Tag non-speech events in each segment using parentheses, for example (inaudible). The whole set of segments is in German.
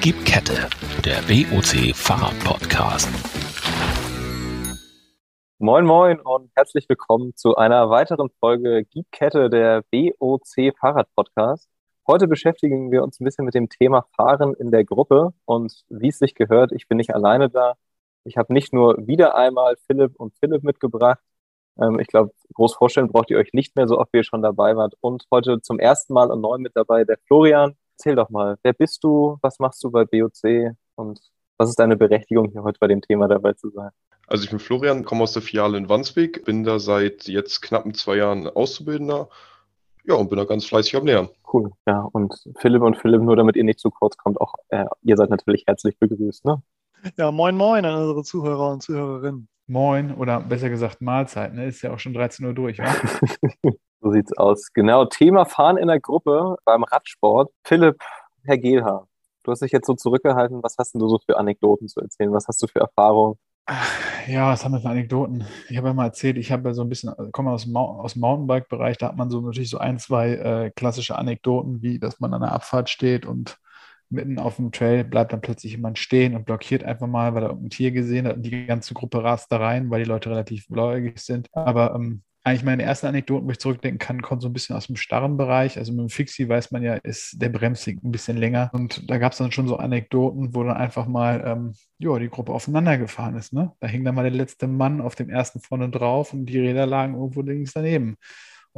Gib Kette, der WOC Fahrrad-Podcast. Moin Moin und herzlich willkommen zu einer weiteren Folge Gib Kette, der WOC Fahrrad-Podcast. Heute beschäftigen wir uns ein bisschen mit dem Thema Fahren in der Gruppe und wie es sich gehört, ich bin nicht alleine da. Ich habe nicht nur wieder einmal Philipp und Philipp mitgebracht. Ähm, ich glaube, groß vorstellen braucht ihr euch nicht mehr, so oft wie ihr schon dabei wart. Und heute zum ersten Mal und neu mit dabei der Florian. Erzähl doch mal, wer bist du, was machst du bei BOC und was ist deine Berechtigung, hier heute bei dem Thema dabei zu sein? Also ich bin Florian, komme aus der Filiale in Wandsbek, bin da seit jetzt knappen zwei Jahren Auszubildender. Ja, und bin da ganz fleißig am Lernen. Cool, ja. Und Philipp und Philipp, nur damit ihr nicht zu kurz kommt, auch äh, ihr seid natürlich herzlich begrüßt, ne? Ja, moin moin an unsere Zuhörer und Zuhörerinnen. Moin oder besser gesagt Mahlzeit, ne? Ist ja auch schon 13 Uhr durch, ja? (laughs) so sieht's aus. Genau, Thema Fahren in der Gruppe beim Radsport. Philipp, Herr Gehlhaar, du hast dich jetzt so zurückgehalten. Was hast denn du so für Anekdoten zu erzählen? Was hast du für Erfahrungen? Ja, was haben wir für Anekdoten? Ich habe ja mal erzählt, ich habe ja so ein bisschen, also komme aus dem, aus dem Mountainbike-Bereich, da hat man so natürlich so ein, zwei äh, klassische Anekdoten, wie dass man an der Abfahrt steht und mitten auf dem Trail bleibt dann plötzlich jemand stehen und blockiert einfach mal, weil er irgendein Tier gesehen hat und die ganze Gruppe rast da rein, weil die Leute relativ blauäugig sind. Aber ähm, eigentlich meine ersten Anekdoten, wo ich zurückdenken kann, kommen so ein bisschen aus dem starren Bereich. Also mit dem Fixie weiß man ja, ist der Bremsweg ein bisschen länger. Und da gab es dann schon so Anekdoten, wo dann einfach mal ähm, ja, die Gruppe aufeinander gefahren ist. Ne? Da hing dann mal der letzte Mann auf dem ersten vorne drauf und die Räder lagen irgendwo links daneben.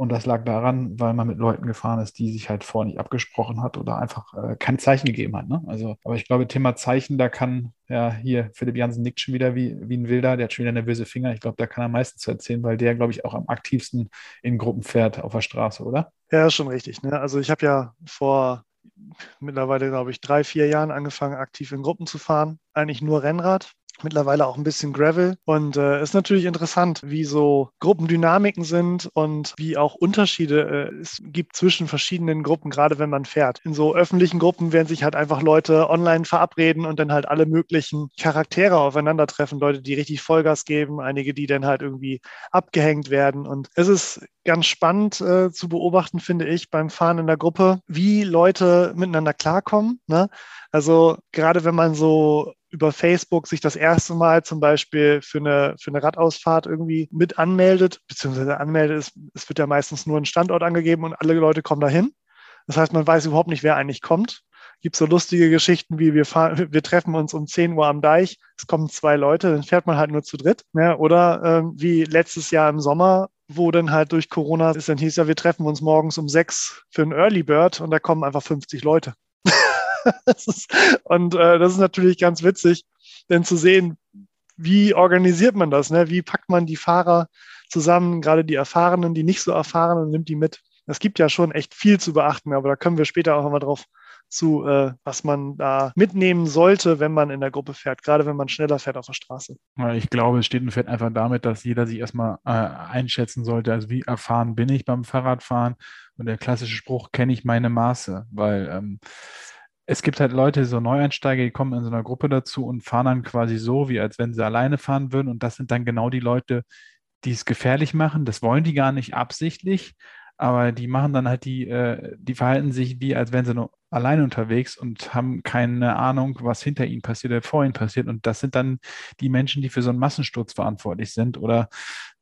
Und das lag daran, weil man mit Leuten gefahren ist, die sich halt vorher nicht abgesprochen hat oder einfach äh, kein Zeichen gegeben hat. Ne? Also, aber ich glaube, Thema Zeichen, da kann ja hier Philipp Jansen nickt schon wieder wie, wie ein Wilder, der hat schon wieder nervöse Finger. Ich glaube, da kann er am meisten zu erzählen, weil der, glaube ich, auch am aktivsten in Gruppen fährt auf der Straße, oder? Ja, ist schon richtig. Ne? Also ich habe ja vor mittlerweile, glaube ich, drei, vier Jahren angefangen, aktiv in Gruppen zu fahren. Eigentlich nur Rennrad mittlerweile auch ein bisschen Gravel. Und äh, ist natürlich interessant, wie so Gruppendynamiken sind und wie auch Unterschiede äh, es gibt zwischen verschiedenen Gruppen, gerade wenn man fährt. In so öffentlichen Gruppen werden sich halt einfach Leute online verabreden und dann halt alle möglichen Charaktere aufeinandertreffen. Leute, die richtig Vollgas geben, einige, die dann halt irgendwie abgehängt werden. Und es ist ganz spannend äh, zu beobachten, finde ich, beim Fahren in der Gruppe, wie Leute miteinander klarkommen. Ne? Also gerade wenn man so über Facebook sich das erste Mal zum Beispiel für eine, für eine Radausfahrt irgendwie mit anmeldet, beziehungsweise anmeldet, es, es wird ja meistens nur ein Standort angegeben und alle Leute kommen dahin. Das heißt, man weiß überhaupt nicht, wer eigentlich kommt. Gibt so lustige Geschichten wie wir fahren, wir treffen uns um 10 Uhr am Deich, es kommen zwei Leute, dann fährt man halt nur zu dritt. Ja, oder ähm, wie letztes Jahr im Sommer, wo dann halt durch Corona ist, dann hieß ja, wir treffen uns morgens um sechs für ein Early Bird und da kommen einfach 50 Leute. (laughs) und äh, das ist natürlich ganz witzig, denn zu sehen, wie organisiert man das? Ne? Wie packt man die Fahrer zusammen, gerade die Erfahrenen, die nicht so erfahren und nimmt die mit? Es gibt ja schon echt viel zu beachten, aber da können wir später auch nochmal drauf zu, äh, was man da mitnehmen sollte, wenn man in der Gruppe fährt, gerade wenn man schneller fährt auf der Straße. Ich glaube, es steht und fährt einfach damit, dass jeder sich erstmal äh, einschätzen sollte, also wie erfahren bin ich beim Fahrradfahren und der klassische Spruch, kenne ich meine Maße, weil ähm, es gibt halt Leute, so Neueinsteiger, die kommen in so einer Gruppe dazu und fahren dann quasi so, wie als wenn sie alleine fahren würden. Und das sind dann genau die Leute, die es gefährlich machen. Das wollen die gar nicht absichtlich, aber die machen dann halt die, äh, die verhalten sich wie, als wären sie nur alleine unterwegs und haben keine Ahnung, was hinter ihnen passiert oder vor ihnen passiert. Und das sind dann die Menschen, die für so einen Massensturz verantwortlich sind oder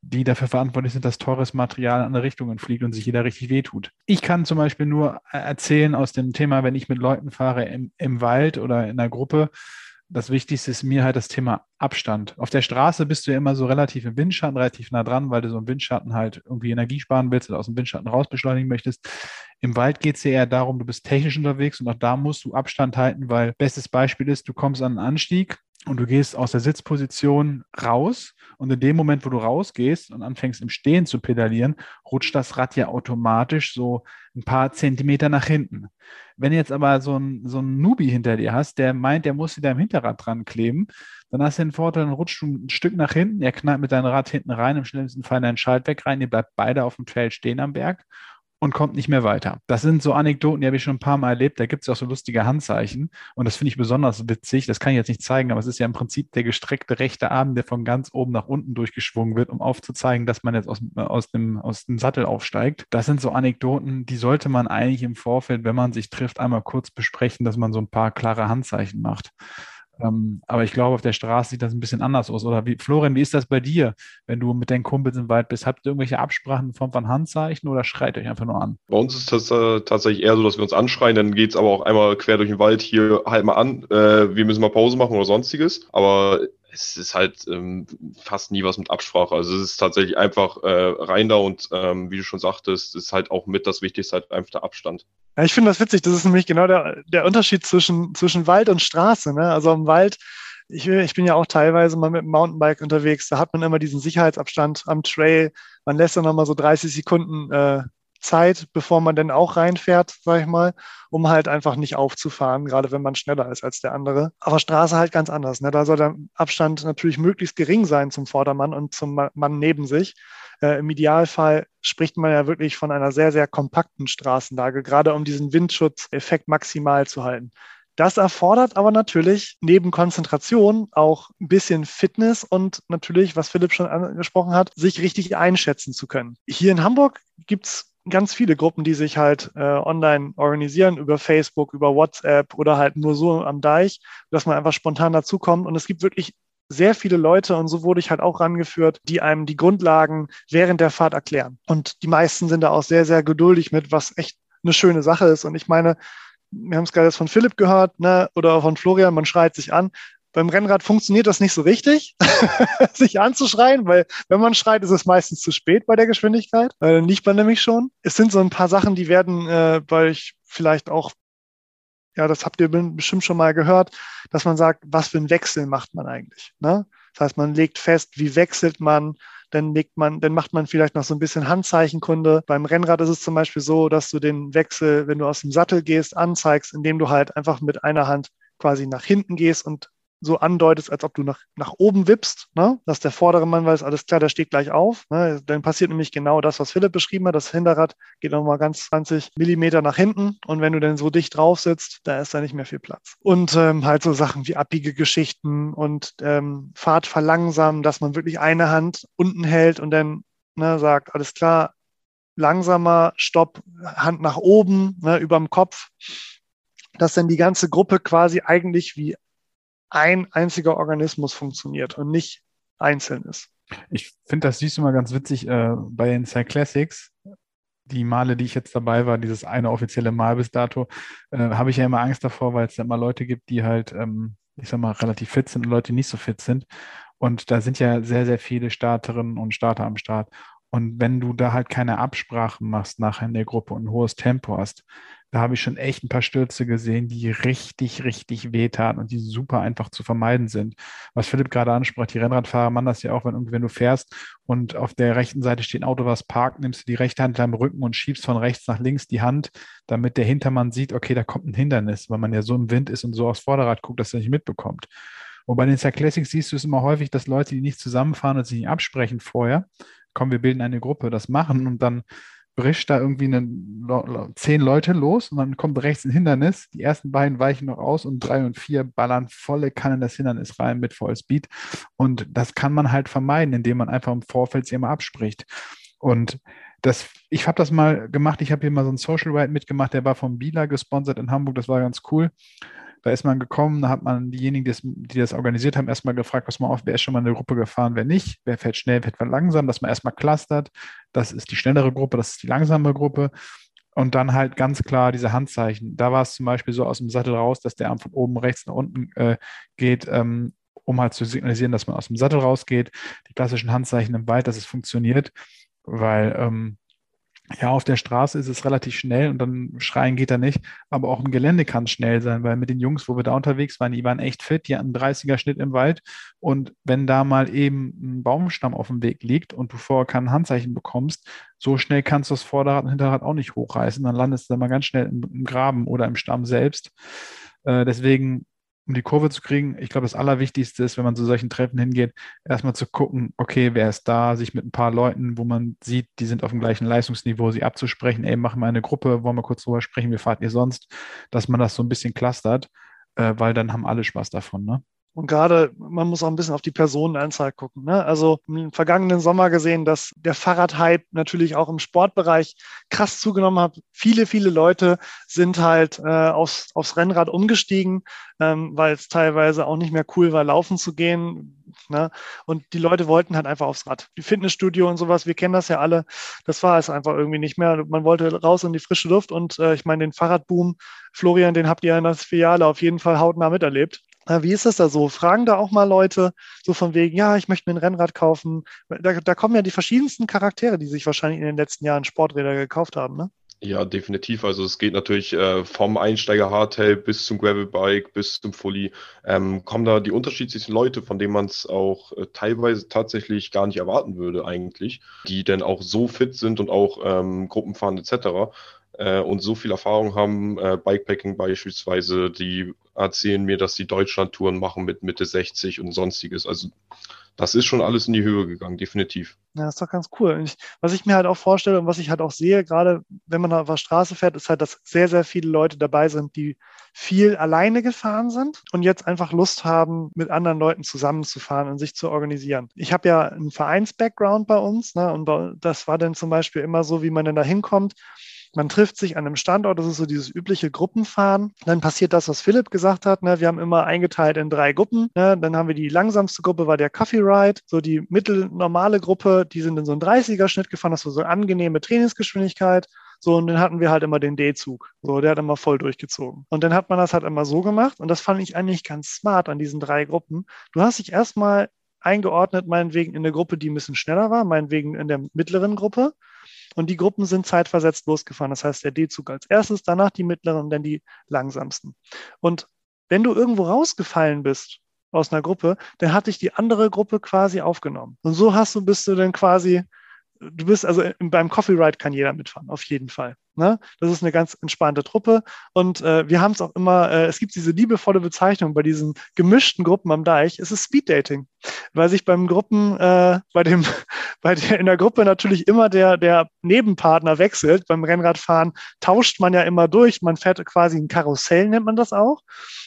die dafür verantwortlich sind, dass teures Material in andere Richtungen fliegt und sich jeder richtig wehtut. Ich kann zum Beispiel nur erzählen aus dem Thema, wenn ich mit Leuten fahre im, im Wald oder in einer Gruppe, das Wichtigste ist mir halt das Thema Abstand. Auf der Straße bist du ja immer so relativ im Windschatten, relativ nah dran, weil du so im Windschatten halt irgendwie Energie sparen willst oder aus dem Windschatten raus beschleunigen möchtest. Im Wald geht es ja eher darum, du bist technisch unterwegs und auch da musst du Abstand halten, weil bestes Beispiel ist, du kommst an einen Anstieg und du gehst aus der Sitzposition raus und in dem Moment, wo du rausgehst und anfängst im Stehen zu pedalieren, rutscht das Rad ja automatisch so ein paar Zentimeter nach hinten. Wenn du jetzt aber so ein, so ein Nubi hinter dir hast, der meint, der muss dir am Hinterrad dran kleben, dann hast du den Vorteil, dann rutscht du ein Stück nach hinten, er knallt mit deinem Rad hinten rein, im schlimmsten Fall dein Schaltwerk rein, ihr bleibt beide auf dem Trail stehen am Berg und kommt nicht mehr weiter. Das sind so Anekdoten, die habe ich schon ein paar Mal erlebt. Da gibt es auch so lustige Handzeichen. Und das finde ich besonders witzig. Das kann ich jetzt nicht zeigen, aber es ist ja im Prinzip der gestreckte rechte Arm, der von ganz oben nach unten durchgeschwungen wird, um aufzuzeigen, dass man jetzt aus, aus, dem, aus dem Sattel aufsteigt. Das sind so Anekdoten, die sollte man eigentlich im Vorfeld, wenn man sich trifft, einmal kurz besprechen, dass man so ein paar klare Handzeichen macht. Ähm, aber ich glaube, auf der Straße sieht das ein bisschen anders aus. Oder wie, Florian, wie ist das bei dir, wenn du mit deinen Kumpels im Wald bist? Habt ihr irgendwelche Absprachen in Form von Handzeichen oder schreit euch einfach nur an? Bei uns ist das äh, tatsächlich eher so, dass wir uns anschreien, dann geht es aber auch einmal quer durch den Wald hier halt mal an, äh, wir müssen mal Pause machen oder sonstiges. Aber es ist halt ähm, fast nie was mit Absprache. Also es ist tatsächlich einfach äh, rein da und ähm, wie du schon sagtest, ist halt auch mit das Wichtigste, halt einfach der Abstand. Ja, ich finde das witzig. Das ist nämlich genau der, der Unterschied zwischen, zwischen Wald und Straße. Ne? Also im Wald, ich, ich bin ja auch teilweise mal mit dem Mountainbike unterwegs, da hat man immer diesen Sicherheitsabstand am Trail. Man lässt dann nochmal so 30 Sekunden äh, Zeit, bevor man dann auch reinfährt, sag ich mal, um halt einfach nicht aufzufahren, gerade wenn man schneller ist als der andere. Aber Straße halt ganz anders. Ne? Da soll der Abstand natürlich möglichst gering sein zum Vordermann und zum Mann neben sich. Äh, Im Idealfall spricht man ja wirklich von einer sehr, sehr kompakten Straßenlage, gerade um diesen Windschutzeffekt maximal zu halten. Das erfordert aber natürlich neben Konzentration auch ein bisschen Fitness und natürlich, was Philipp schon angesprochen hat, sich richtig einschätzen zu können. Hier in Hamburg gibt es ganz viele Gruppen, die sich halt äh, online organisieren, über Facebook, über WhatsApp oder halt nur so am Deich, dass man einfach spontan dazukommt. Und es gibt wirklich sehr viele Leute, und so wurde ich halt auch rangeführt, die einem die Grundlagen während der Fahrt erklären. Und die meisten sind da auch sehr, sehr geduldig mit, was echt eine schöne Sache ist. Und ich meine, wir haben es gerade jetzt von Philipp gehört, ne, oder von Florian, man schreit sich an beim Rennrad funktioniert das nicht so richtig, (laughs) sich anzuschreien, weil wenn man schreit, ist es meistens zu spät bei der Geschwindigkeit. Weil dann liegt man nämlich schon. Es sind so ein paar Sachen, die werden äh, bei euch vielleicht auch, ja, das habt ihr bestimmt schon mal gehört, dass man sagt, was für einen Wechsel macht man eigentlich. Ne? Das heißt, man legt fest, wie wechselt man, dann legt man, dann macht man vielleicht noch so ein bisschen Handzeichenkunde. Beim Rennrad ist es zum Beispiel so, dass du den Wechsel, wenn du aus dem Sattel gehst, anzeigst, indem du halt einfach mit einer Hand quasi nach hinten gehst und so andeutest, als ob du nach, nach oben wippst, ne? dass der vordere Mann weiß, alles klar, der steht gleich auf. Ne? Dann passiert nämlich genau das, was Philipp beschrieben hat. Das Hinterrad geht nochmal ganz 20 Millimeter nach hinten und wenn du dann so dicht drauf sitzt, da ist da nicht mehr viel Platz. Und ähm, halt so Sachen wie abbiege Geschichten und ähm, Fahrt verlangsamen, dass man wirklich eine Hand unten hält und dann ne, sagt, alles klar, langsamer, Stopp, Hand nach oben, ne, überm Kopf dass dann die ganze Gruppe quasi eigentlich wie ein einziger Organismus funktioniert und nicht einzeln ist. Ich finde das siehst du mal ganz witzig äh, bei den Cyclassics. Die Male, die ich jetzt dabei war, dieses eine offizielle Mal bis dato, äh, habe ich ja immer Angst davor, weil es ja immer Leute gibt, die halt, ähm, ich sag mal, relativ fit sind und Leute, die nicht so fit sind. Und da sind ja sehr, sehr viele Starterinnen und Starter am Start. Und wenn du da halt keine Absprachen machst nachher in der Gruppe und ein hohes Tempo hast, da habe ich schon echt ein paar Stürze gesehen, die richtig, richtig wehtaten und die super einfach zu vermeiden sind. Was Philipp gerade ansprach, die Rennradfahrer machen das ja auch, wenn, wenn du fährst und auf der rechten Seite steht ein Auto, was parkt, nimmst du die rechte Hand am Rücken und schiebst von rechts nach links die Hand, damit der Hintermann sieht, okay, da kommt ein Hindernis, weil man ja so im Wind ist und so aufs Vorderrad guckt, dass er nicht mitbekommt. Und bei den Classics siehst du es immer häufig, dass Leute, die nicht zusammenfahren und sich nicht absprechen vorher, komm, wir bilden eine Gruppe, das machen und dann bricht da irgendwie eine, zehn Leute los und dann kommt rechts ein Hindernis. Die ersten beiden weichen noch aus und drei und vier ballern volle Kanne das Hindernis rein mit Vollspeed. Und das kann man halt vermeiden, indem man einfach im Vorfeld sie immer abspricht. Und das, ich habe das mal gemacht. Ich habe hier mal so einen Social Ride mitgemacht, der war vom Bieler gesponsert in Hamburg. Das war ganz cool. Da ist man gekommen, da hat man diejenigen, die das, die das organisiert haben, erstmal gefragt, was mal auf, wer ist schon mal eine Gruppe gefahren, wer nicht, wer fährt schnell, wer fährt langsam, dass man erstmal clustert. Das ist die schnellere Gruppe, das ist die langsame Gruppe. Und dann halt ganz klar diese Handzeichen. Da war es zum Beispiel so aus dem Sattel raus, dass der Arm von oben rechts nach unten äh, geht, ähm, um halt zu signalisieren, dass man aus dem Sattel rausgeht. Die klassischen Handzeichen im Wald, dass es funktioniert, weil ähm, ja, auf der Straße ist es relativ schnell und dann schreien geht da nicht. Aber auch im Gelände kann es schnell sein, weil mit den Jungs, wo wir da unterwegs waren, die waren echt fit, die hatten einen 30er-Schnitt im Wald. Und wenn da mal eben ein Baumstamm auf dem Weg liegt und du vorher kein Handzeichen bekommst, so schnell kannst du das Vorderrad und Hinterrad auch nicht hochreißen. Dann landest du dann mal ganz schnell im, im Graben oder im Stamm selbst. Äh, deswegen um die Kurve zu kriegen, ich glaube, das Allerwichtigste ist, wenn man zu solchen Treffen hingeht, erstmal zu gucken, okay, wer ist da, sich mit ein paar Leuten, wo man sieht, die sind auf dem gleichen Leistungsniveau, sie abzusprechen, ey, machen wir eine Gruppe, wollen wir kurz drüber sprechen, wie fahrt ihr sonst, dass man das so ein bisschen clustert, äh, weil dann haben alle Spaß davon, ne? Und gerade, man muss auch ein bisschen auf die Personenanzahl gucken. Ne? Also im vergangenen Sommer gesehen, dass der Fahrradhype natürlich auch im Sportbereich krass zugenommen hat. Viele, viele Leute sind halt äh, aufs, aufs Rennrad umgestiegen, ähm, weil es teilweise auch nicht mehr cool war, laufen zu gehen. Ne? Und die Leute wollten halt einfach aufs Rad. Die Fitnessstudio und sowas, wir kennen das ja alle. Das war es einfach irgendwie nicht mehr. Man wollte raus in die frische Luft und äh, ich meine, den Fahrradboom, Florian, den habt ihr in der Filiale auf jeden Fall hautnah miterlebt. Wie ist das da so? Fragen da auch mal Leute so von wegen, ja, ich möchte mir ein Rennrad kaufen. Da, da kommen ja die verschiedensten Charaktere, die sich wahrscheinlich in den letzten Jahren Sporträder gekauft haben, ne? Ja, definitiv. Also es geht natürlich äh, vom Einsteiger Hardtail bis zum Gravelbike, bis zum Fully, ähm, kommen da die unterschiedlichsten Leute, von denen man es auch äh, teilweise tatsächlich gar nicht erwarten würde eigentlich, die dann auch so fit sind und auch ähm, Gruppenfahren etc äh, und so viel Erfahrung haben, äh, Bikepacking beispielsweise, die erzählen mir, dass sie Deutschlandtouren machen mit Mitte 60 und sonstiges. Also das ist schon alles in die Höhe gegangen, definitiv. Ja, das ist doch ganz cool. Ich, was ich mir halt auch vorstelle und was ich halt auch sehe, gerade wenn man auf der Straße fährt, ist halt, dass sehr, sehr viele Leute dabei sind, die viel alleine gefahren sind und jetzt einfach Lust haben, mit anderen Leuten zusammenzufahren und sich zu organisieren. Ich habe ja einen Vereins-Background bei uns ne, und das war dann zum Beispiel immer so, wie man dann da hinkommt man trifft sich an einem Standort, das ist so dieses übliche Gruppenfahren. Dann passiert das, was Philipp gesagt hat. Ne? Wir haben immer eingeteilt in drei Gruppen. Ne? Dann haben wir die langsamste Gruppe, war der Coffee Ride. So die mittelnormale Gruppe, die sind in so einen 30er-Schnitt gefahren. Das war so eine angenehme Trainingsgeschwindigkeit. So, und dann hatten wir halt immer den D-Zug. So, der hat immer voll durchgezogen. Und dann hat man das halt immer so gemacht. Und das fand ich eigentlich ganz smart an diesen drei Gruppen. Du hast dich erstmal eingeordnet, meinetwegen in eine Gruppe, die ein bisschen schneller war, meinetwegen in der mittleren Gruppe. Und die Gruppen sind zeitversetzt losgefahren. Das heißt, der D-Zug als erstes, danach die mittleren und dann die langsamsten. Und wenn du irgendwo rausgefallen bist aus einer Gruppe, dann hat dich die andere Gruppe quasi aufgenommen. Und so hast du, bist du dann quasi du bist also beim Coffee Ride kann jeder mitfahren, auf jeden Fall. Ne? Das ist eine ganz entspannte Truppe. Und äh, wir haben es auch immer, äh, es gibt diese liebevolle Bezeichnung bei diesen gemischten Gruppen am Deich, es ist Speed Dating. Weil sich beim Gruppen, äh, bei dem, (laughs) bei der, in der Gruppe natürlich immer der, der Nebenpartner wechselt. Beim Rennradfahren tauscht man ja immer durch. Man fährt quasi ein Karussell, nennt man das auch.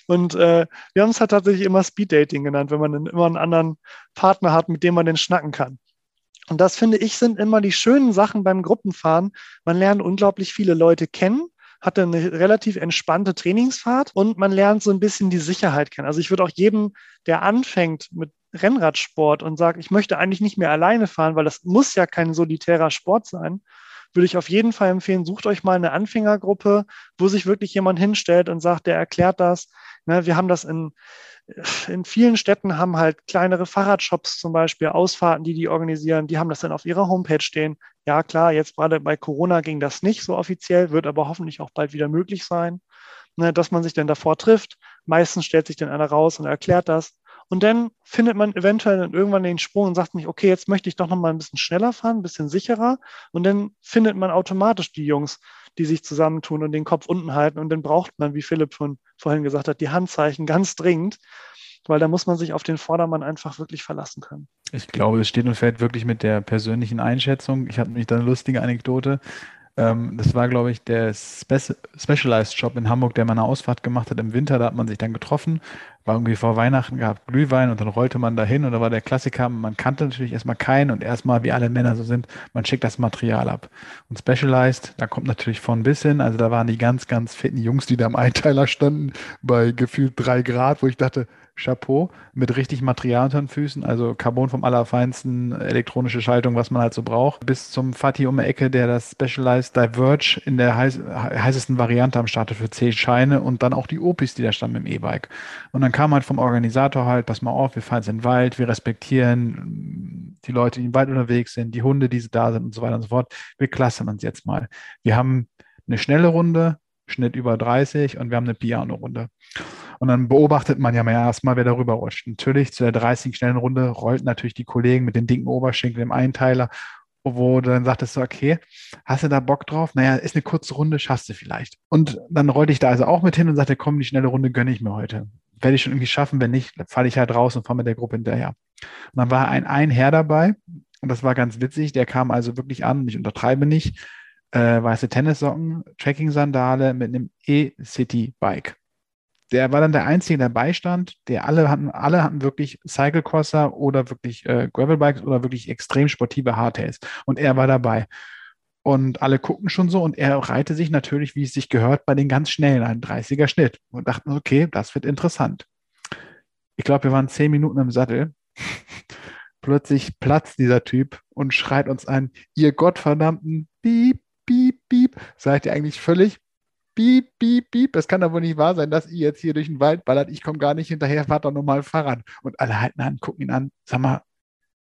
Und äh, wir haben es halt tatsächlich immer Speed Dating genannt, wenn man immer einen anderen Partner hat, mit dem man den schnacken kann. Und das finde ich sind immer die schönen Sachen beim Gruppenfahren. Man lernt unglaublich viele Leute kennen hat eine relativ entspannte Trainingsfahrt und man lernt so ein bisschen die Sicherheit kennen. Also ich würde auch jedem, der anfängt mit Rennradsport und sagt, ich möchte eigentlich nicht mehr alleine fahren, weil das muss ja kein solitärer Sport sein, würde ich auf jeden Fall empfehlen, sucht euch mal eine Anfängergruppe, wo sich wirklich jemand hinstellt und sagt, der erklärt das. Ne, wir haben das in, in vielen Städten haben halt kleinere Fahrradshops zum Beispiel, Ausfahrten, die die organisieren, die haben das dann auf ihrer Homepage stehen. Ja, klar, jetzt gerade bei Corona ging das nicht so offiziell, wird aber hoffentlich auch bald wieder möglich sein, ne, dass man sich dann davor trifft. Meistens stellt sich dann einer raus und erklärt das. Und dann findet man eventuell dann irgendwann den Sprung und sagt nicht, okay, jetzt möchte ich doch noch mal ein bisschen schneller fahren, ein bisschen sicherer. Und dann findet man automatisch die Jungs, die sich zusammentun und den Kopf unten halten. Und dann braucht man, wie Philipp von vorhin gesagt hat, die Handzeichen ganz dringend, weil da muss man sich auf den Vordermann einfach wirklich verlassen können. Ich glaube, es steht und fällt wirklich mit der persönlichen Einschätzung. Ich hatte mich da eine lustige Anekdote. Ähm, das war, glaube ich, der Spe Specialized Shop in Hamburg, der mal eine Ausfahrt gemacht hat im Winter. Da hat man sich dann getroffen, war irgendwie vor Weihnachten gehabt Glühwein und dann rollte man da hin und da war der Klassiker, man kannte natürlich erstmal keinen und erstmal, wie alle Männer so sind, man schickt das Material ab. Und Specialized, da kommt natürlich von bis hin, also da waren die ganz, ganz fitten Jungs, die da im Einteiler standen, bei gefühlt drei Grad, wo ich dachte, Chapeau, mit richtig Material unter den Füßen, also Carbon vom Allerfeinsten, elektronische Schaltung, was man halt so braucht, bis zum Fatih um die Ecke, der das Specialized Diverge in der heiß, heißesten Variante am Start für C-Scheine und dann auch die Opis, die da standen mit dem E-Bike. Und dann kam halt vom Organisator halt, pass mal auf, wir fahren jetzt in den Wald, wir respektieren die Leute, die im Wald unterwegs sind, die Hunde, die da sind und so weiter und so fort. Wir klassen uns jetzt mal. Wir haben eine schnelle Runde, Schnitt über 30 und wir haben eine Piano-Runde. Und dann beobachtet man ja mal erstmal, wer darüber rutscht. Natürlich zu der 30 schnellen Runde rollt natürlich die Kollegen mit den dicken Oberschenkeln im Einteiler, wo du dann sagtest, okay, hast du da Bock drauf? Naja, ist eine kurze Runde, schaffst du vielleicht. Und dann rollte ich da also auch mit hin und sagte, komm, die schnelle Runde gönne ich mir heute. werde ich schon irgendwie schaffen. Wenn nicht, falle ich halt raus und fahre mit der Gruppe hinterher. Und dann war ein, ein Herr dabei und das war ganz witzig. Der kam also wirklich an, ich untertreibe nicht, äh, weiße Tennissocken, Trekking-Sandale mit einem E-City-Bike. Der war dann der Einzige, der beistand. Der alle hatten, alle hatten wirklich Cyclecrosser oder wirklich äh, Gravelbikes oder wirklich extrem sportive Hardtails. Und er war dabei. Und alle gucken schon so und er reihte sich natürlich, wie es sich gehört, bei den ganz schnellen, einen 30er Schnitt. Und dachten, okay, das wird interessant. Ich glaube, wir waren zehn Minuten im Sattel. (laughs) Plötzlich platzt dieser Typ und schreit uns an, ihr gottverdammten Piep, Piep, Piep. Seid ihr eigentlich völlig Piep, Piep, Piep. Das kann doch wohl nicht wahr sein, dass ihr jetzt hier durch den Wald ballert. Ich komme gar nicht hinterher, fahrt doch normal Fahrrad. Und alle halten an, gucken ihn an. Sag mal,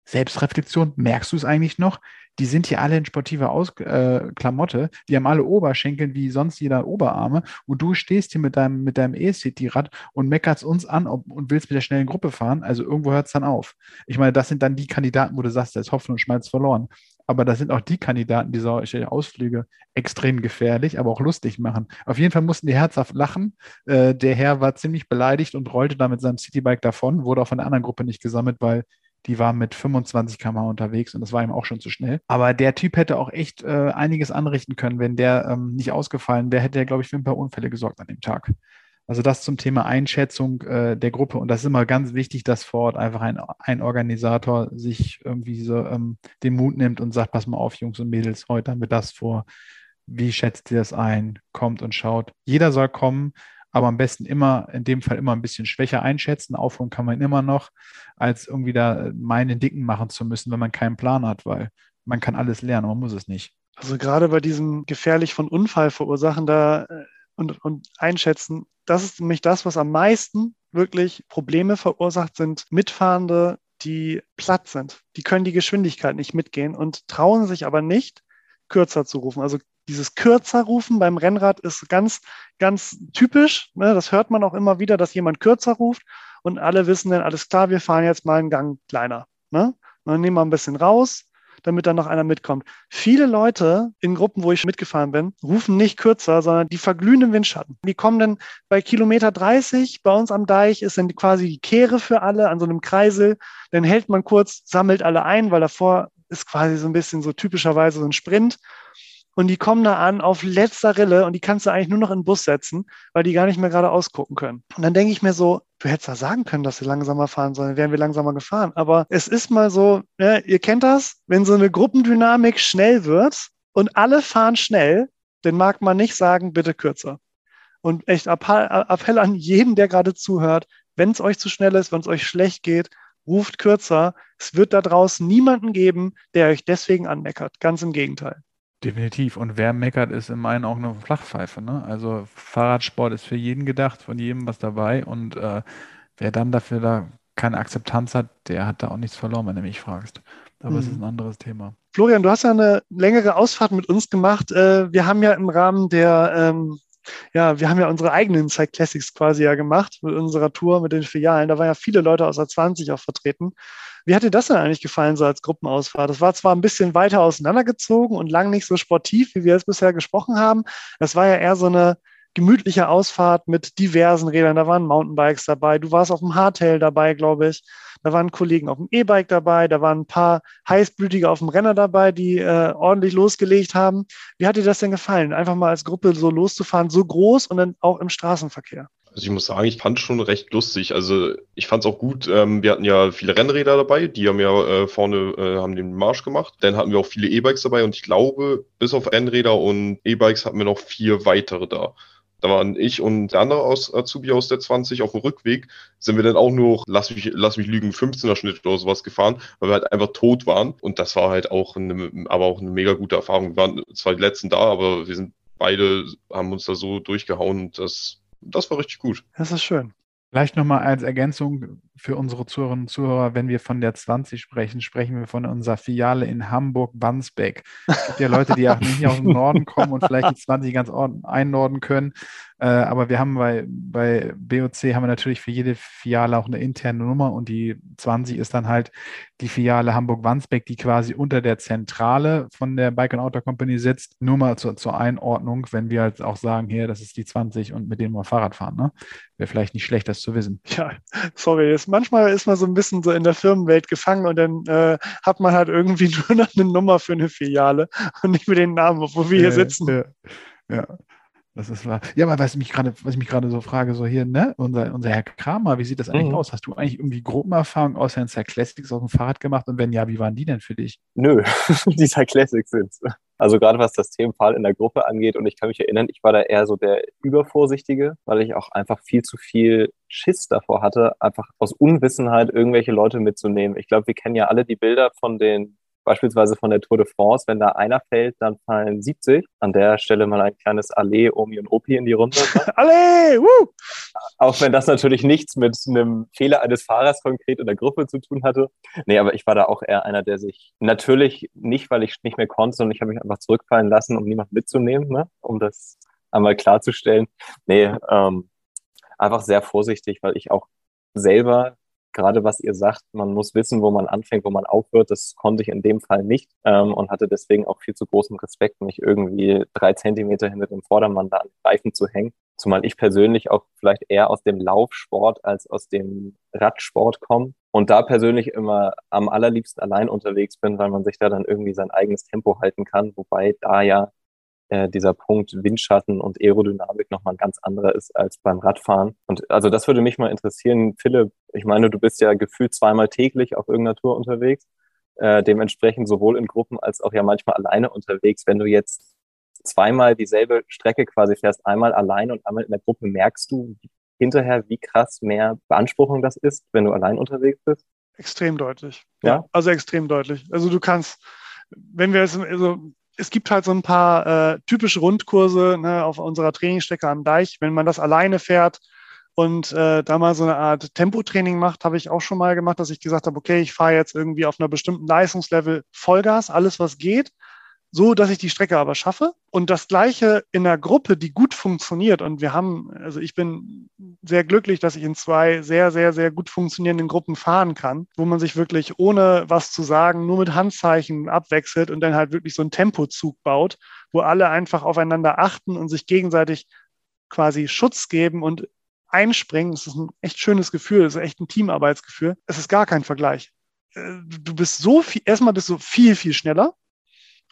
Selbstreflexion, merkst du es eigentlich noch? Die sind hier alle in sportiver Aus äh, Klamotte, die haben alle Oberschenkel wie sonst jeder Oberarme und du stehst hier mit deinem, mit deinem E-City-Rad und meckerst uns an ob, und willst mit der schnellen Gruppe fahren. Also irgendwo hört es dann auf. Ich meine, das sind dann die Kandidaten, wo du sagst, da ist Hopfen und Schmalz verloren. Aber das sind auch die Kandidaten, die solche Ausflüge extrem gefährlich, aber auch lustig machen. Auf jeden Fall mussten die herzhaft lachen. Äh, der Herr war ziemlich beleidigt und rollte da mit seinem Citybike davon, wurde auch von der anderen Gruppe nicht gesammelt, weil die war mit 25 km unterwegs und das war ihm auch schon zu schnell. Aber der Typ hätte auch echt äh, einiges anrichten können, wenn der ähm, nicht ausgefallen wäre, hätte er, glaube ich, für ein paar Unfälle gesorgt an dem Tag. Also das zum Thema Einschätzung äh, der Gruppe. Und das ist immer ganz wichtig, dass vor Ort einfach ein, ein Organisator sich irgendwie so ähm, den Mut nimmt und sagt, pass mal auf, Jungs und Mädels, heute haben wir das vor. Wie schätzt ihr das ein? Kommt und schaut. Jeder soll kommen aber am besten immer, in dem Fall immer ein bisschen schwächer einschätzen. Aufholen kann man immer noch, als irgendwie da meinen Dicken machen zu müssen, wenn man keinen Plan hat, weil man kann alles lernen, man muss es nicht. Also gerade bei diesem gefährlich von Unfall verursachen da äh, und, und einschätzen, das ist nämlich das, was am meisten wirklich Probleme verursacht, sind Mitfahrende, die platt sind. Die können die Geschwindigkeit nicht mitgehen und trauen sich aber nicht, kürzer zu rufen. Also dieses kürzer rufen beim Rennrad ist ganz, ganz typisch. Ne? Das hört man auch immer wieder, dass jemand kürzer ruft und alle wissen dann, alles klar, wir fahren jetzt mal einen Gang kleiner. Ne? Dann nehmen wir ein bisschen raus, damit dann noch einer mitkommt. Viele Leute in Gruppen, wo ich mitgefahren bin, rufen nicht kürzer, sondern die verglühen im Windschatten. Die kommen dann bei Kilometer 30, bei uns am Deich ist dann quasi die Kehre für alle an so einem Kreisel. Dann hält man kurz, sammelt alle ein, weil davor ist quasi so ein bisschen so typischerweise so ein Sprint und die kommen da an auf letzter Rille und die kannst du eigentlich nur noch in den Bus setzen, weil die gar nicht mehr gerade ausgucken können. Und dann denke ich mir so, du hättest da sagen können, dass sie langsamer fahren sollen, wären wir langsamer gefahren. Aber es ist mal so, ne, ihr kennt das, wenn so eine Gruppendynamik schnell wird und alle fahren schnell, dann mag man nicht sagen, bitte kürzer. Und echt Appell an jeden, der gerade zuhört, wenn es euch zu schnell ist, wenn es euch schlecht geht, ruft kürzer. Es wird da draußen niemanden geben, der euch deswegen anmeckert. Ganz im Gegenteil. Definitiv. Und wer meckert, ist in meinen Augen eine Flachpfeife. Ne? Also Fahrradsport ist für jeden gedacht, von jedem was dabei. Und äh, wer dann dafür da keine Akzeptanz hat, der hat da auch nichts verloren, wenn du mich fragst. Aber es ist Mhm. ein anderes Thema. Florian, du hast ja eine längere Ausfahrt mit uns gemacht. Äh, Wir haben ja im Rahmen der, ähm, ja, wir haben ja unsere eigenen Inside Classics quasi ja gemacht mit unserer Tour, mit den Filialen. Da waren ja viele Leute aus der 20 auch vertreten. Wie hat dir das denn eigentlich gefallen, so als Gruppenausfahrt? Das war zwar ein bisschen weiter auseinandergezogen und lang nicht so sportiv, wie wir es bisher gesprochen haben. Das war ja eher so eine gemütliche Ausfahrt mit diversen Rädern. Da waren Mountainbikes dabei. Du warst auf dem Hardtail dabei, glaube ich. Da waren Kollegen auf dem E-Bike dabei. Da waren ein paar heißblütige auf dem Renner dabei, die äh, ordentlich losgelegt haben. Wie hat dir das denn gefallen, einfach mal als Gruppe so loszufahren, so groß und dann auch im Straßenverkehr? Also ich muss sagen, ich fand es schon recht lustig. Also ich fand es auch gut. Ähm, wir hatten ja viele Rennräder dabei, die haben ja äh, vorne äh, haben den Marsch gemacht. Dann hatten wir auch viele E-Bikes dabei und ich glaube, bis auf Rennräder und E-Bikes hatten wir noch vier weitere da. Da waren ich und der andere aus Azubi aus der 20 auf dem Rückweg, sind wir dann auch nur, lass mich, lass mich lügen, 15er Schnitt oder sowas gefahren, weil wir halt einfach tot waren. Und das war halt auch eine, aber auch eine mega gute Erfahrung. Wir waren zwar die letzten da, aber wir sind beide, haben uns da so durchgehauen das, das war richtig gut. Das ist schön. Vielleicht nochmal als Ergänzung für unsere Zuhörerinnen und Zuhörer, wenn wir von der 20 sprechen, sprechen wir von unserer Filiale in Hamburg-Wandsbek. Es gibt ja Leute, die auch nicht aus dem Norden kommen und vielleicht die 20 ganz einnorden können. Äh, aber wir haben bei, bei BOC haben wir natürlich für jede Filiale auch eine interne Nummer und die 20 ist dann halt die Filiale Hamburg-Wandsbek, die quasi unter der Zentrale von der Bike and Auto Company sitzt. Nur mal zur, zur Einordnung, wenn wir halt auch sagen, hier, das ist die 20 und mit denen wir Fahrrad fahren. Ne? Wäre vielleicht nicht schlecht, das zu wissen. Ja, sorry. Ist, manchmal ist man so ein bisschen so in der Firmenwelt gefangen und dann äh, hat man halt irgendwie (laughs) nur noch eine Nummer für eine Filiale und nicht mehr den Namen, wo wir hier sitzen. Ja, ja. Das ist wahr. Ja, aber was, mich grade, was ich mich gerade so frage, so hier, ne, unser, unser Herr Kramer, wie sieht das eigentlich mhm. aus? Hast du eigentlich irgendwie Gruppenerfahrung außer in Cyclassics auf dem Fahrrad gemacht? Und wenn ja, wie waren die denn für dich? Nö, (laughs) die Cyclassics sind Also gerade was das Themenfall in der Gruppe angeht. Und ich kann mich erinnern, ich war da eher so der Übervorsichtige, weil ich auch einfach viel zu viel Schiss davor hatte, einfach aus Unwissenheit irgendwelche Leute mitzunehmen. Ich glaube, wir kennen ja alle die Bilder von den Beispielsweise von der Tour de France, wenn da einer fällt, dann fallen 70. An der Stelle mal ein kleines Allee, Omi und Opi in die Runde. (laughs) Allee! Woo! Auch wenn das natürlich nichts mit einem Fehler eines Fahrers konkret in der Gruppe zu tun hatte. Nee, aber ich war da auch eher einer, der sich natürlich nicht, weil ich nicht mehr konnte, sondern ich habe mich einfach zurückfallen lassen, um niemanden mitzunehmen, ne? um das einmal klarzustellen. Nee, ähm, einfach sehr vorsichtig, weil ich auch selber gerade was ihr sagt, man muss wissen, wo man anfängt, wo man aufhört, das konnte ich in dem Fall nicht ähm, und hatte deswegen auch viel zu großen Respekt, mich irgendwie drei Zentimeter hinter dem Vordermann da an den Reifen zu hängen. Zumal ich persönlich auch vielleicht eher aus dem Laufsport als aus dem Radsport komme und da persönlich immer am allerliebsten allein unterwegs bin, weil man sich da dann irgendwie sein eigenes Tempo halten kann, wobei da ja äh, dieser Punkt Windschatten und Aerodynamik nochmal ein ganz anderer ist als beim Radfahren. Und also das würde mich mal interessieren, Philipp, ich meine, du bist ja gefühlt zweimal täglich auf irgendeiner Tour unterwegs, äh, dementsprechend sowohl in Gruppen als auch ja manchmal alleine unterwegs. Wenn du jetzt zweimal dieselbe Strecke quasi fährst, einmal allein und einmal in der Gruppe, merkst du hinterher, wie krass mehr Beanspruchung das ist, wenn du allein unterwegs bist? Extrem deutlich. Ja, ja also extrem deutlich. Also du kannst, wenn wir jetzt, also es gibt halt so ein paar äh, typische Rundkurse ne, auf unserer Trainingsstrecke am Deich. Wenn man das alleine fährt und äh, da mal so eine Art Tempotraining macht, habe ich auch schon mal gemacht, dass ich gesagt habe, okay, ich fahre jetzt irgendwie auf einer bestimmten Leistungslevel Vollgas, alles was geht so dass ich die Strecke aber schaffe. Und das Gleiche in einer Gruppe, die gut funktioniert. Und wir haben, also ich bin sehr glücklich, dass ich in zwei sehr, sehr, sehr gut funktionierenden Gruppen fahren kann, wo man sich wirklich ohne was zu sagen, nur mit Handzeichen abwechselt und dann halt wirklich so einen Tempozug baut, wo alle einfach aufeinander achten und sich gegenseitig quasi Schutz geben und einspringen. Das ist ein echt schönes Gefühl, das ist echt ein Teamarbeitsgefühl. Es ist gar kein Vergleich. Äh, du bist so viel, erstmal bist du viel, viel schneller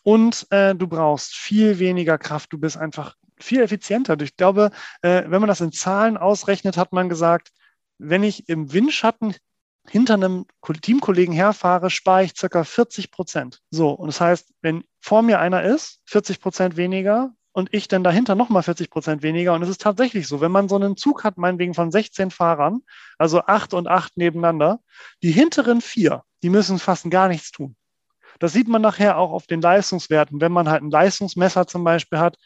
und äh, du brauchst viel weniger Kraft. Du bist einfach viel effizienter. Ich glaube, äh, wenn man das in Zahlen ausrechnet, hat man gesagt, wenn ich im Windschatten hinter einem Teamkollegen herfahre, spare ich circa 40 Prozent. So, und das heißt, wenn vor mir einer ist, 40 Prozent weniger und ich dann dahinter nochmal 40 Prozent weniger. Und es ist tatsächlich so, wenn man so einen Zug hat, meinetwegen von 16 Fahrern, also acht und acht nebeneinander, die hinteren vier, die müssen fast gar nichts tun. Das sieht man nachher auch auf den Leistungswerten. Wenn man halt ein Leistungsmesser zum Beispiel hat,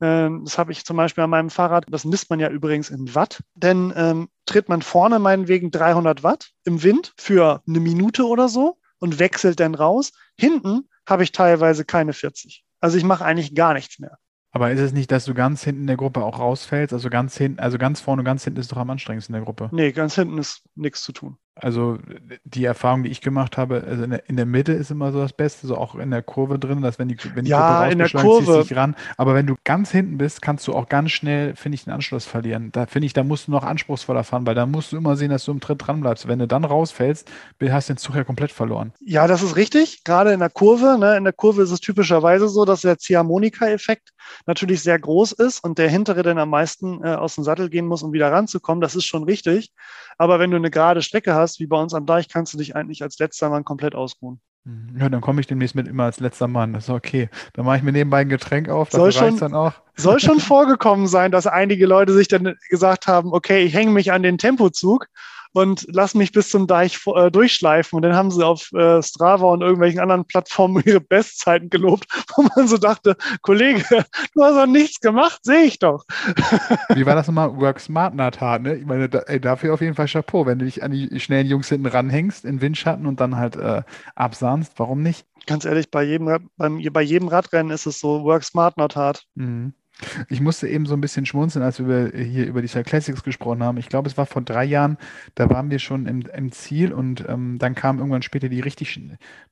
ähm, das habe ich zum Beispiel an meinem Fahrrad, das misst man ja übrigens in Watt, denn ähm, tritt man vorne meinetwegen 300 Watt im Wind für eine Minute oder so und wechselt dann raus. Hinten habe ich teilweise keine 40. Also ich mache eigentlich gar nichts mehr. Aber ist es nicht, dass du ganz hinten in der Gruppe auch rausfällst? Also ganz hinten, also ganz vorne und ganz hinten ist doch am anstrengendsten in der Gruppe. Nee, ganz hinten ist nichts zu tun. Also die Erfahrung, die ich gemacht habe, also in der, in der, Mitte ist immer so das Beste, so auch in der Kurve drin, dass wenn die, wenn die ja, Kurve in der Kurve dich ran. Aber wenn du ganz hinten bist, kannst du auch ganz schnell, finde ich, den Anschluss verlieren. Da finde ich, da musst du noch anspruchsvoller fahren, weil da musst du immer sehen, dass du im Tritt dran bleibst. Wenn du dann rausfällst, hast du den Zug ja komplett verloren. Ja, das ist richtig. Gerade in der Kurve. Ne? In der Kurve ist es typischerweise so, dass der Ziehharmonika-Effekt natürlich sehr groß ist und der hintere dann am meisten äh, aus dem Sattel gehen muss, um wieder ranzukommen. Das ist schon richtig. Aber wenn du eine gerade Strecke hast, wie bei uns am Deich, kannst du dich eigentlich als letzter Mann komplett ausruhen. Ja, dann komme ich demnächst mit immer als letzter Mann. Das ist okay. Dann mache ich mir nebenbei ein Getränk auf. Soll schon, dann auch. soll schon (laughs) vorgekommen sein, dass einige Leute sich dann gesagt haben, okay, ich hänge mich an den Tempozug und lass mich bis zum Deich äh, durchschleifen. Und dann haben sie auf äh, Strava und irgendwelchen anderen Plattformen (laughs) ihre Bestzeiten gelobt, (laughs) wo man so dachte, Kollege, (laughs) du hast doch nichts gemacht, sehe ich doch. Wie war das nochmal? Work Smart Natat, ne? Ich meine, da, ey, dafür auf jeden Fall Chapeau. Wenn du dich an die schnellen Jungs hinten ranhängst, in Windschatten und dann halt äh, absahnst, warum nicht? Ganz ehrlich, bei jedem, beim, bei jedem Radrennen ist es so, Work Smart Not Hard. Mhm. Ich musste eben so ein bisschen schmunzeln, als wir hier über die Star Classics gesprochen haben. Ich glaube, es war vor drei Jahren, da waren wir schon im, im Ziel und ähm, dann kam irgendwann später die richtig,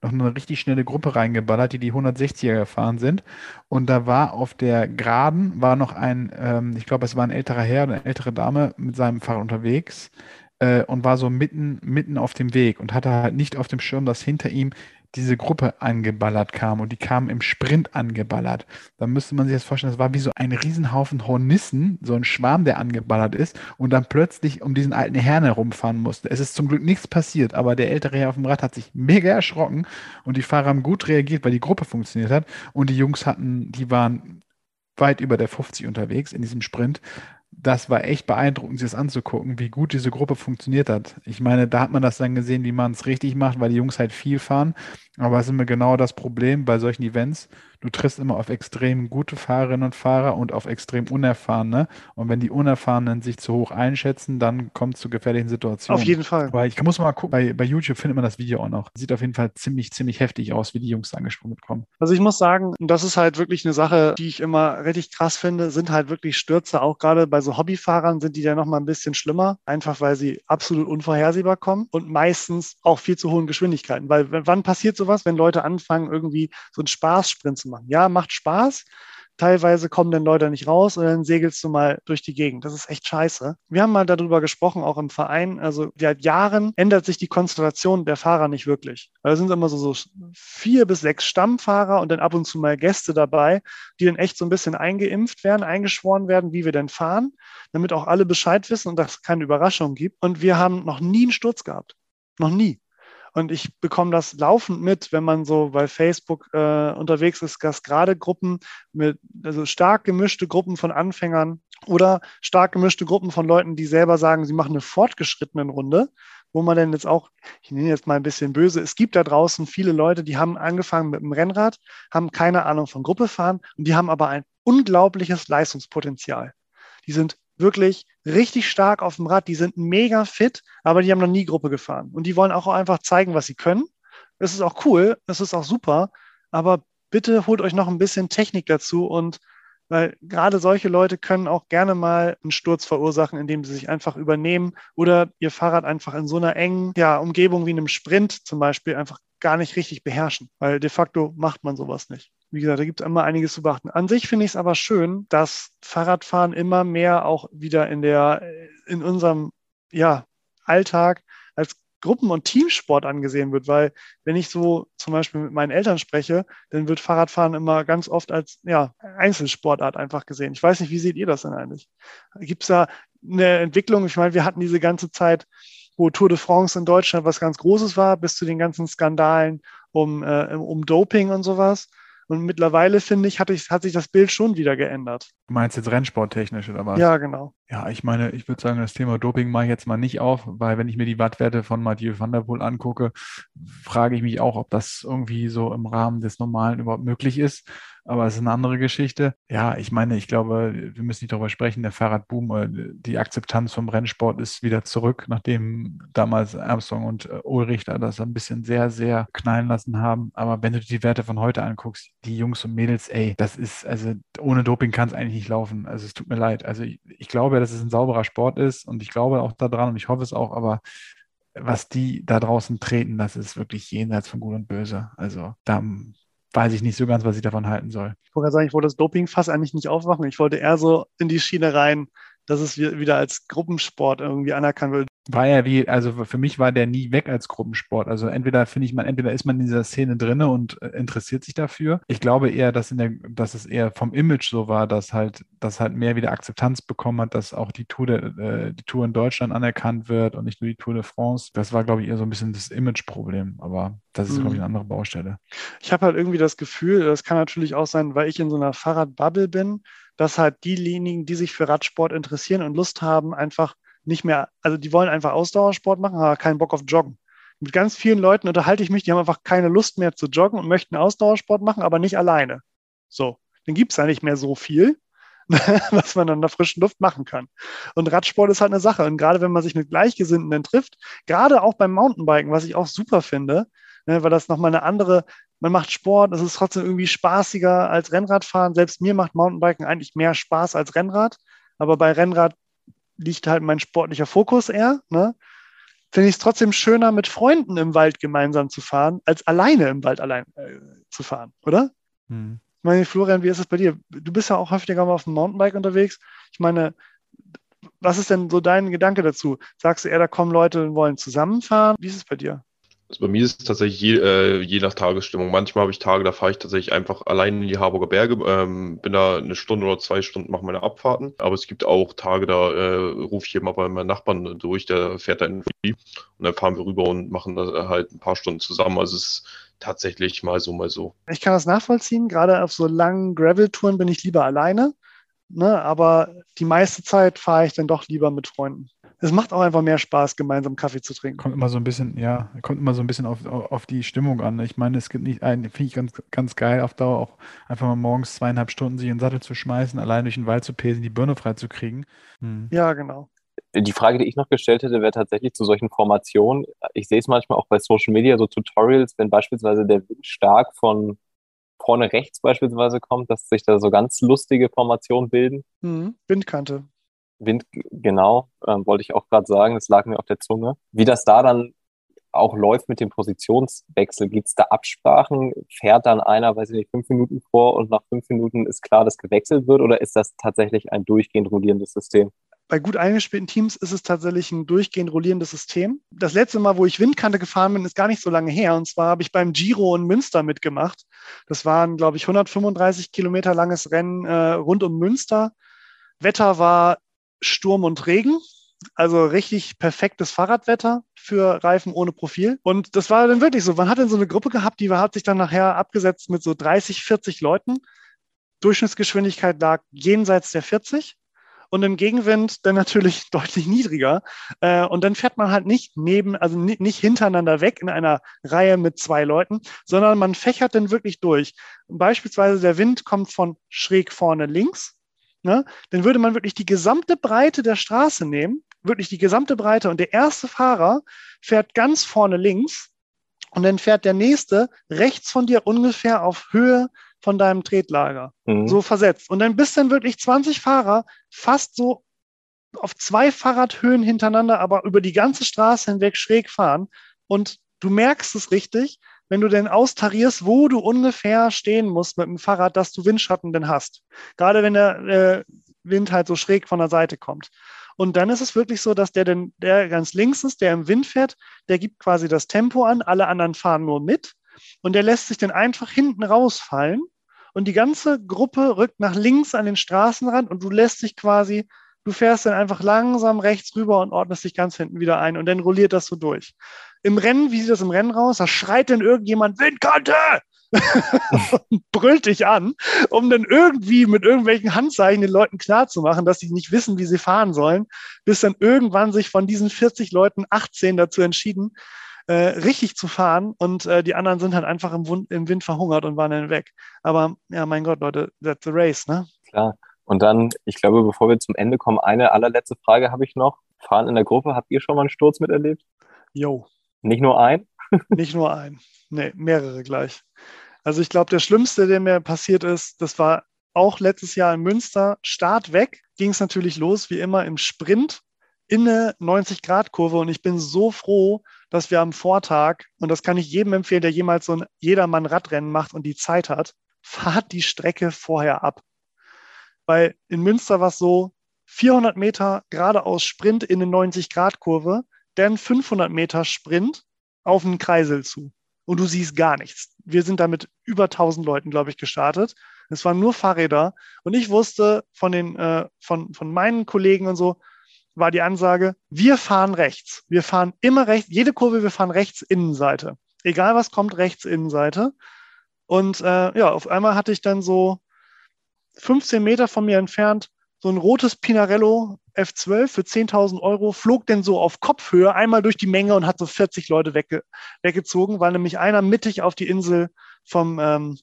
noch eine richtig schnelle Gruppe reingeballert, die die 160er gefahren sind. Und da war auf der Geraden, war noch ein, ähm, ich glaube, es war ein älterer Herr oder eine ältere Dame mit seinem Fahrrad unterwegs äh, und war so mitten, mitten auf dem Weg und hatte halt nicht auf dem Schirm, dass hinter ihm diese Gruppe angeballert kam und die kamen im Sprint angeballert. Da müsste man sich das vorstellen, das war wie so ein Riesenhaufen Hornissen, so ein Schwarm, der angeballert ist und dann plötzlich um diesen alten Herrn herumfahren musste. Es ist zum Glück nichts passiert, aber der ältere Herr auf dem Rad hat sich mega erschrocken und die Fahrer haben gut reagiert, weil die Gruppe funktioniert hat und die Jungs hatten, die waren weit über der 50 unterwegs in diesem Sprint das war echt beeindruckend, sich das anzugucken, wie gut diese Gruppe funktioniert hat. Ich meine, da hat man das dann gesehen, wie man es richtig macht, weil die Jungs halt viel fahren. Aber es ist immer genau das Problem bei solchen Events du triffst immer auf extrem gute Fahrerinnen und Fahrer und auf extrem unerfahrene. Und wenn die Unerfahrenen sich zu hoch einschätzen, dann kommt es zu gefährlichen Situationen. Auf jeden Fall. Weil ich muss mal gucken, bei, bei YouTube findet man das Video auch noch. Sieht auf jeden Fall ziemlich, ziemlich heftig aus, wie die Jungs angesprungen kommen. Also ich muss sagen, das ist halt wirklich eine Sache, die ich immer richtig krass finde, sind halt wirklich Stürze. Auch gerade bei so Hobbyfahrern sind die ja noch mal ein bisschen schlimmer, einfach weil sie absolut unvorhersehbar kommen und meistens auch viel zu hohen Geschwindigkeiten. Weil wann passiert sowas, wenn Leute anfangen, irgendwie so einen Spaßsprint zu machen? machen. Ja, macht Spaß. Teilweise kommen dann Leute nicht raus und dann segelst du mal durch die Gegend. Das ist echt scheiße. Wir haben mal darüber gesprochen, auch im Verein. Also seit Jahren ändert sich die Konstellation der Fahrer nicht wirklich. Da sind immer so, so vier bis sechs Stammfahrer und dann ab und zu mal Gäste dabei, die dann echt so ein bisschen eingeimpft werden, eingeschworen werden, wie wir denn fahren, damit auch alle Bescheid wissen und dass es keine Überraschung gibt. Und wir haben noch nie einen Sturz gehabt. Noch nie. Und ich bekomme das laufend mit, wenn man so bei Facebook äh, unterwegs ist, dass gerade Gruppen mit, also stark gemischte Gruppen von Anfängern oder stark gemischte Gruppen von Leuten, die selber sagen, sie machen eine fortgeschrittene Runde, wo man dann jetzt auch, ich nenne jetzt mal ein bisschen böse, es gibt da draußen viele Leute, die haben angefangen mit dem Rennrad, haben keine Ahnung von Gruppe fahren und die haben aber ein unglaubliches Leistungspotenzial. Die sind wirklich richtig stark auf dem Rad. Die sind mega fit, aber die haben noch nie Gruppe gefahren. Und die wollen auch einfach zeigen, was sie können. Das ist auch cool, das ist auch super, aber bitte holt euch noch ein bisschen Technik dazu und weil gerade solche Leute können auch gerne mal einen Sturz verursachen, indem sie sich einfach übernehmen oder ihr Fahrrad einfach in so einer engen ja, Umgebung wie einem Sprint zum Beispiel einfach gar nicht richtig beherrschen, weil de facto macht man sowas nicht. Wie gesagt, da gibt es immer einiges zu beachten. An sich finde ich es aber schön, dass Fahrradfahren immer mehr auch wieder in der, in unserem ja, Alltag als Gruppen- und Teamsport angesehen wird, weil wenn ich so zum Beispiel mit meinen Eltern spreche, dann wird Fahrradfahren immer ganz oft als ja, Einzelsportart einfach gesehen. Ich weiß nicht, wie seht ihr das denn eigentlich? Gibt es da eine Entwicklung? Ich meine, wir hatten diese ganze Zeit, wo Tour de France in Deutschland was ganz Großes war, bis zu den ganzen Skandalen um, äh, um Doping und sowas. Und mittlerweile, finde ich hat, ich, hat sich das Bild schon wieder geändert. Du meinst jetzt rennsporttechnisch oder was? Ja, genau. Ja, ich meine, ich würde sagen, das Thema Doping mache ich jetzt mal nicht auf, weil wenn ich mir die Wattwerte von Mathieu van der Poel angucke, frage ich mich auch, ob das irgendwie so im Rahmen des Normalen überhaupt möglich ist aber es ist eine andere Geschichte. Ja, ich meine, ich glaube, wir müssen nicht darüber sprechen, der Fahrradboom, äh, die Akzeptanz vom Rennsport ist wieder zurück, nachdem damals Armstrong und äh, Ulrich da das ein bisschen sehr, sehr knallen lassen haben. Aber wenn du die Werte von heute anguckst, die Jungs und Mädels, ey, das ist, also ohne Doping kann es eigentlich nicht laufen. Also es tut mir leid. Also ich, ich glaube, dass es ein sauberer Sport ist und ich glaube auch daran und ich hoffe es auch, aber was die da draußen treten, das ist wirklich jenseits von Gut und Böse. Also da weiß ich nicht so ganz, was ich davon halten soll. Ich wollte sagen, ich wollte das Doping fast eigentlich nicht aufmachen. Ich wollte eher so in die Schiene rein, dass es wieder als Gruppensport irgendwie anerkannt wird war er wie, also für mich war der nie weg als Gruppensport. Also entweder finde ich man, entweder ist man in dieser Szene drin und äh, interessiert sich dafür. Ich glaube eher, dass in der, dass es eher vom Image so war, dass halt, dass halt mehr wieder Akzeptanz bekommen hat, dass auch die Tour, der, äh, die Tour in Deutschland anerkannt wird und nicht nur die Tour de France. Das war, glaube ich, eher so ein bisschen das Image-Problem. Aber das ist, mhm. glaube ich, eine andere Baustelle. Ich habe halt irgendwie das Gefühl, das kann natürlich auch sein, weil ich in so einer Fahrradbubble bin, dass halt diejenigen, die sich für Radsport interessieren und Lust haben, einfach nicht mehr, also die wollen einfach Ausdauersport machen, aber keinen Bock auf Joggen. Mit ganz vielen Leuten unterhalte ich mich, die haben einfach keine Lust mehr zu joggen und möchten Ausdauersport machen, aber nicht alleine. So, dann gibt es ja nicht mehr so viel, (laughs) was man an der frischen Luft machen kann. Und Radsport ist halt eine Sache. Und gerade wenn man sich mit Gleichgesinnten dann trifft, gerade auch beim Mountainbiken, was ich auch super finde, ne, weil das nochmal eine andere, man macht Sport, es ist trotzdem irgendwie spaßiger als Rennradfahren. Selbst mir macht Mountainbiken eigentlich mehr Spaß als Rennrad. Aber bei Rennrad liegt halt mein sportlicher Fokus eher. Ne? Finde ich es trotzdem schöner, mit Freunden im Wald gemeinsam zu fahren, als alleine im Wald allein äh, zu fahren, oder? Hm. Ich meine, Florian, wie ist es bei dir? Du bist ja auch häufiger mal auf dem Mountainbike unterwegs. Ich meine, was ist denn so dein Gedanke dazu? Sagst du eher, da kommen Leute und wollen zusammenfahren? Wie ist es bei dir? Also bei mir ist es tatsächlich je, äh, je nach Tagesstimmung. Manchmal habe ich Tage, da fahre ich tatsächlich einfach allein in die Harburger Berge, ähm, bin da eine Stunde oder zwei Stunden, mache meine Abfahrten. Aber es gibt auch Tage, da äh, rufe ich immer bei meinem Nachbarn durch, der fährt da in die und dann fahren wir rüber und machen da halt ein paar Stunden zusammen. Also es ist tatsächlich mal so, mal so. Ich kann das nachvollziehen. Gerade auf so langen Gravel-Touren bin ich lieber alleine. Ne? Aber die meiste Zeit fahre ich dann doch lieber mit Freunden es macht auch einfach mehr Spaß, gemeinsam Kaffee zu trinken. Kommt immer so ein bisschen, ja, kommt immer so ein bisschen auf, auf, die Stimmung an. Ich meine, es gibt nicht einen, finde ich ganz, ganz geil, auf Dauer auch einfach mal morgens zweieinhalb Stunden sich in den Sattel zu schmeißen, allein durch den Wald zu pesen, die Birne frei zu kriegen. Hm. Ja, genau. Die Frage, die ich noch gestellt hätte, wäre tatsächlich zu solchen Formationen. Ich sehe es manchmal auch bei Social Media, so Tutorials, wenn beispielsweise der Wind stark von vorne rechts beispielsweise kommt, dass sich da so ganz lustige Formationen bilden. Mhm. Windkante. Wind, genau, ähm, wollte ich auch gerade sagen, das lag mir auf der Zunge. Wie das da dann auch läuft mit dem Positionswechsel, gibt es da Absprachen? Fährt dann einer, weiß ich nicht, fünf Minuten vor und nach fünf Minuten ist klar, dass gewechselt wird oder ist das tatsächlich ein durchgehend rollierendes System? Bei gut eingespielten Teams ist es tatsächlich ein durchgehend rollierendes System. Das letzte Mal, wo ich Windkante gefahren bin, ist gar nicht so lange her. Und zwar habe ich beim Giro in Münster mitgemacht. Das waren, glaube ich, 135 Kilometer langes Rennen äh, rund um Münster. Wetter war Sturm und Regen. Also richtig perfektes Fahrradwetter für Reifen ohne Profil. Und das war dann wirklich so. Man hat dann so eine Gruppe gehabt, die hat sich dann nachher abgesetzt mit so 30, 40 Leuten. Durchschnittsgeschwindigkeit lag jenseits der 40 und im Gegenwind dann natürlich (laughs) deutlich niedriger. Äh, und dann fährt man halt nicht neben, also nicht hintereinander weg in einer Reihe mit zwei Leuten, sondern man fächert dann wirklich durch. Beispielsweise der Wind kommt von schräg vorne links ne, dann würde man wirklich die gesamte Breite der Straße nehmen, wirklich die gesamte Breite und der erste Fahrer fährt ganz vorne links und dann fährt der nächste rechts von dir ungefähr auf Höhe von deinem Tretlager, mhm. so versetzt. Und dann bist dann wirklich 20 Fahrer fast so auf zwei Fahrradhöhen hintereinander, aber über die ganze Straße hinweg schräg fahren. Und du merkst es richtig, wenn du denn austarierst, wo du ungefähr stehen musst mit dem Fahrrad, dass du Windschatten denn hast. Gerade wenn der äh, Wind halt so schräg von der Seite kommt. Und dann ist es wirklich so, dass der, denn, der ganz links ist, der im Wind fährt, der gibt quasi das Tempo an, alle anderen fahren nur mit und der lässt sich dann einfach hinten rausfallen und die ganze Gruppe rückt nach links an den Straßenrand und du lässt dich quasi, du fährst dann einfach langsam rechts rüber und ordnest dich ganz hinten wieder ein und dann rolliert das so durch im Rennen, wie sieht das im Rennen raus? Da schreit dann irgendjemand Windkante (laughs) und brüllt dich an, um dann irgendwie mit irgendwelchen Handzeichen den Leuten klarzumachen, dass sie nicht wissen, wie sie fahren sollen, bis dann irgendwann sich von diesen 40 Leuten 18 dazu entschieden, äh, richtig zu fahren und äh, die anderen sind halt einfach im, Wund, im Wind verhungert und waren dann weg. Aber ja, mein Gott, Leute, that's the race, ne? Klar. Und dann, ich glaube, bevor wir zum Ende kommen, eine allerletzte Frage habe ich noch. Fahren in der Gruppe, habt ihr schon mal einen Sturz miterlebt? Jo. Nicht nur ein? (laughs) Nicht nur ein. Nee, mehrere gleich. Also ich glaube, der Schlimmste, der mir passiert ist, das war auch letztes Jahr in Münster. Start weg ging es natürlich los, wie immer im Sprint in eine 90-Grad-Kurve. Und ich bin so froh, dass wir am Vortag, und das kann ich jedem empfehlen, der jemals so ein Jedermann-Radrennen macht und die Zeit hat, fahrt die Strecke vorher ab. Weil in Münster war es so, 400 Meter geradeaus Sprint in eine 90-Grad-Kurve dann 500 Meter Sprint auf einen Kreisel zu. Und du siehst gar nichts. Wir sind da mit über 1000 Leuten, glaube ich, gestartet. Es waren nur Fahrräder. Und ich wusste von, den, äh, von, von meinen Kollegen und so, war die Ansage, wir fahren rechts. Wir fahren immer rechts, jede Kurve, wir fahren rechts Innenseite. Egal was kommt, rechts Innenseite. Und äh, ja, auf einmal hatte ich dann so 15 Meter von mir entfernt so ein rotes Pinarello F12 für 10.000 Euro, flog denn so auf Kopfhöhe einmal durch die Menge und hat so 40 Leute wegge weggezogen, weil nämlich einer mittig auf die Insel vom, ähm,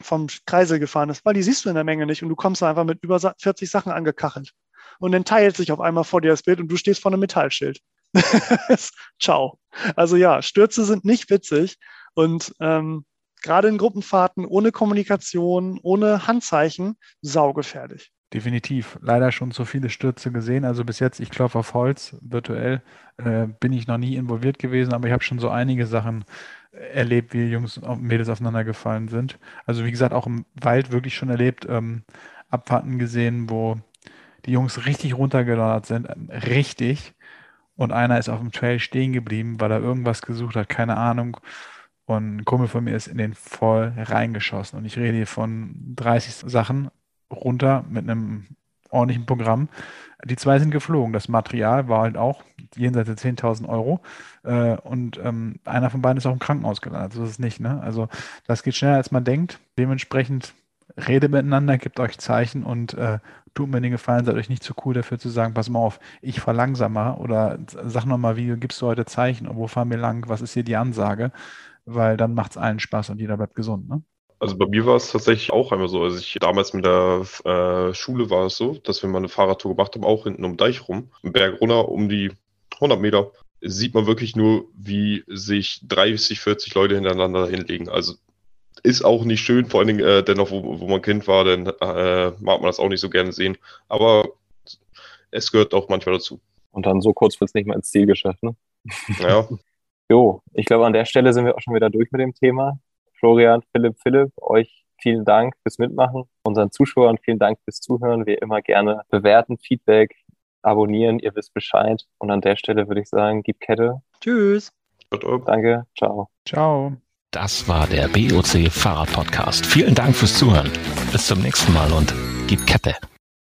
vom Kreisel gefahren ist, weil die siehst du in der Menge nicht und du kommst da einfach mit über 40 Sachen angekachelt. Und dann teilt sich auf einmal vor dir das Bild und du stehst vor einem Metallschild. (laughs) Ciao. Also ja, Stürze sind nicht witzig und ähm, gerade in Gruppenfahrten ohne Kommunikation, ohne Handzeichen, saugefährlich. Definitiv. Leider schon so viele Stürze gesehen. Also bis jetzt, ich klopfe auf Holz, virtuell äh, bin ich noch nie involviert gewesen, aber ich habe schon so einige Sachen erlebt, wie Jungs und Mädels aufeinander gefallen sind. Also wie gesagt, auch im Wald wirklich schon erlebt, ähm, Abfahrten gesehen, wo die Jungs richtig runtergeladen sind, richtig. Und einer ist auf dem Trail stehen geblieben, weil er irgendwas gesucht hat, keine Ahnung. Und ein Kumpel von mir ist in den voll reingeschossen. Und ich rede hier von 30 Sachen runter mit einem ordentlichen Programm. Die zwei sind geflogen. Das Material war halt auch jenseits der 10.000 Euro. Äh, und ähm, einer von beiden ist auch im Krankenhaus gelandet. So ist es nicht. Ne? Also das geht schneller, als man denkt. Dementsprechend redet miteinander, gebt euch Zeichen und äh, tut mir den Gefallen, seid euch nicht zu cool dafür zu sagen, pass mal auf, ich verlangsamer oder sag nochmal, wie gibst du heute Zeichen und wo fahren wir lang, was ist hier die Ansage, weil dann macht es allen Spaß und jeder bleibt gesund. Ne? Also bei mir war es tatsächlich auch einmal so. Also ich damals mit der äh, Schule war es so, dass wir mal eine Fahrradtour gemacht haben, auch hinten um Deich rum, im Berg runter, um die 100 Meter, sieht man wirklich nur, wie sich 30, 40 Leute hintereinander hinlegen. Also ist auch nicht schön, vor allen Dingen äh, dennoch, wo, wo man Kind war, dann äh, mag man das auch nicht so gerne sehen. Aber es gehört auch manchmal dazu. Und dann so kurz wird es nicht mal ins Ziel geschafft, ne? Ja. (laughs) jo, ich glaube, an der Stelle sind wir auch schon wieder durch mit dem Thema. Florian, Philipp, Philipp, euch vielen Dank fürs Mitmachen. Unseren Zuschauern vielen Dank fürs Zuhören. Wir immer gerne bewerten, Feedback, abonnieren, ihr wisst Bescheid. Und an der Stelle würde ich sagen, gib Kette. Tschüss. Danke, ciao. Ciao. Das war der BOC Fahrrad Podcast. Vielen Dank fürs Zuhören. Bis zum nächsten Mal und gib Kette.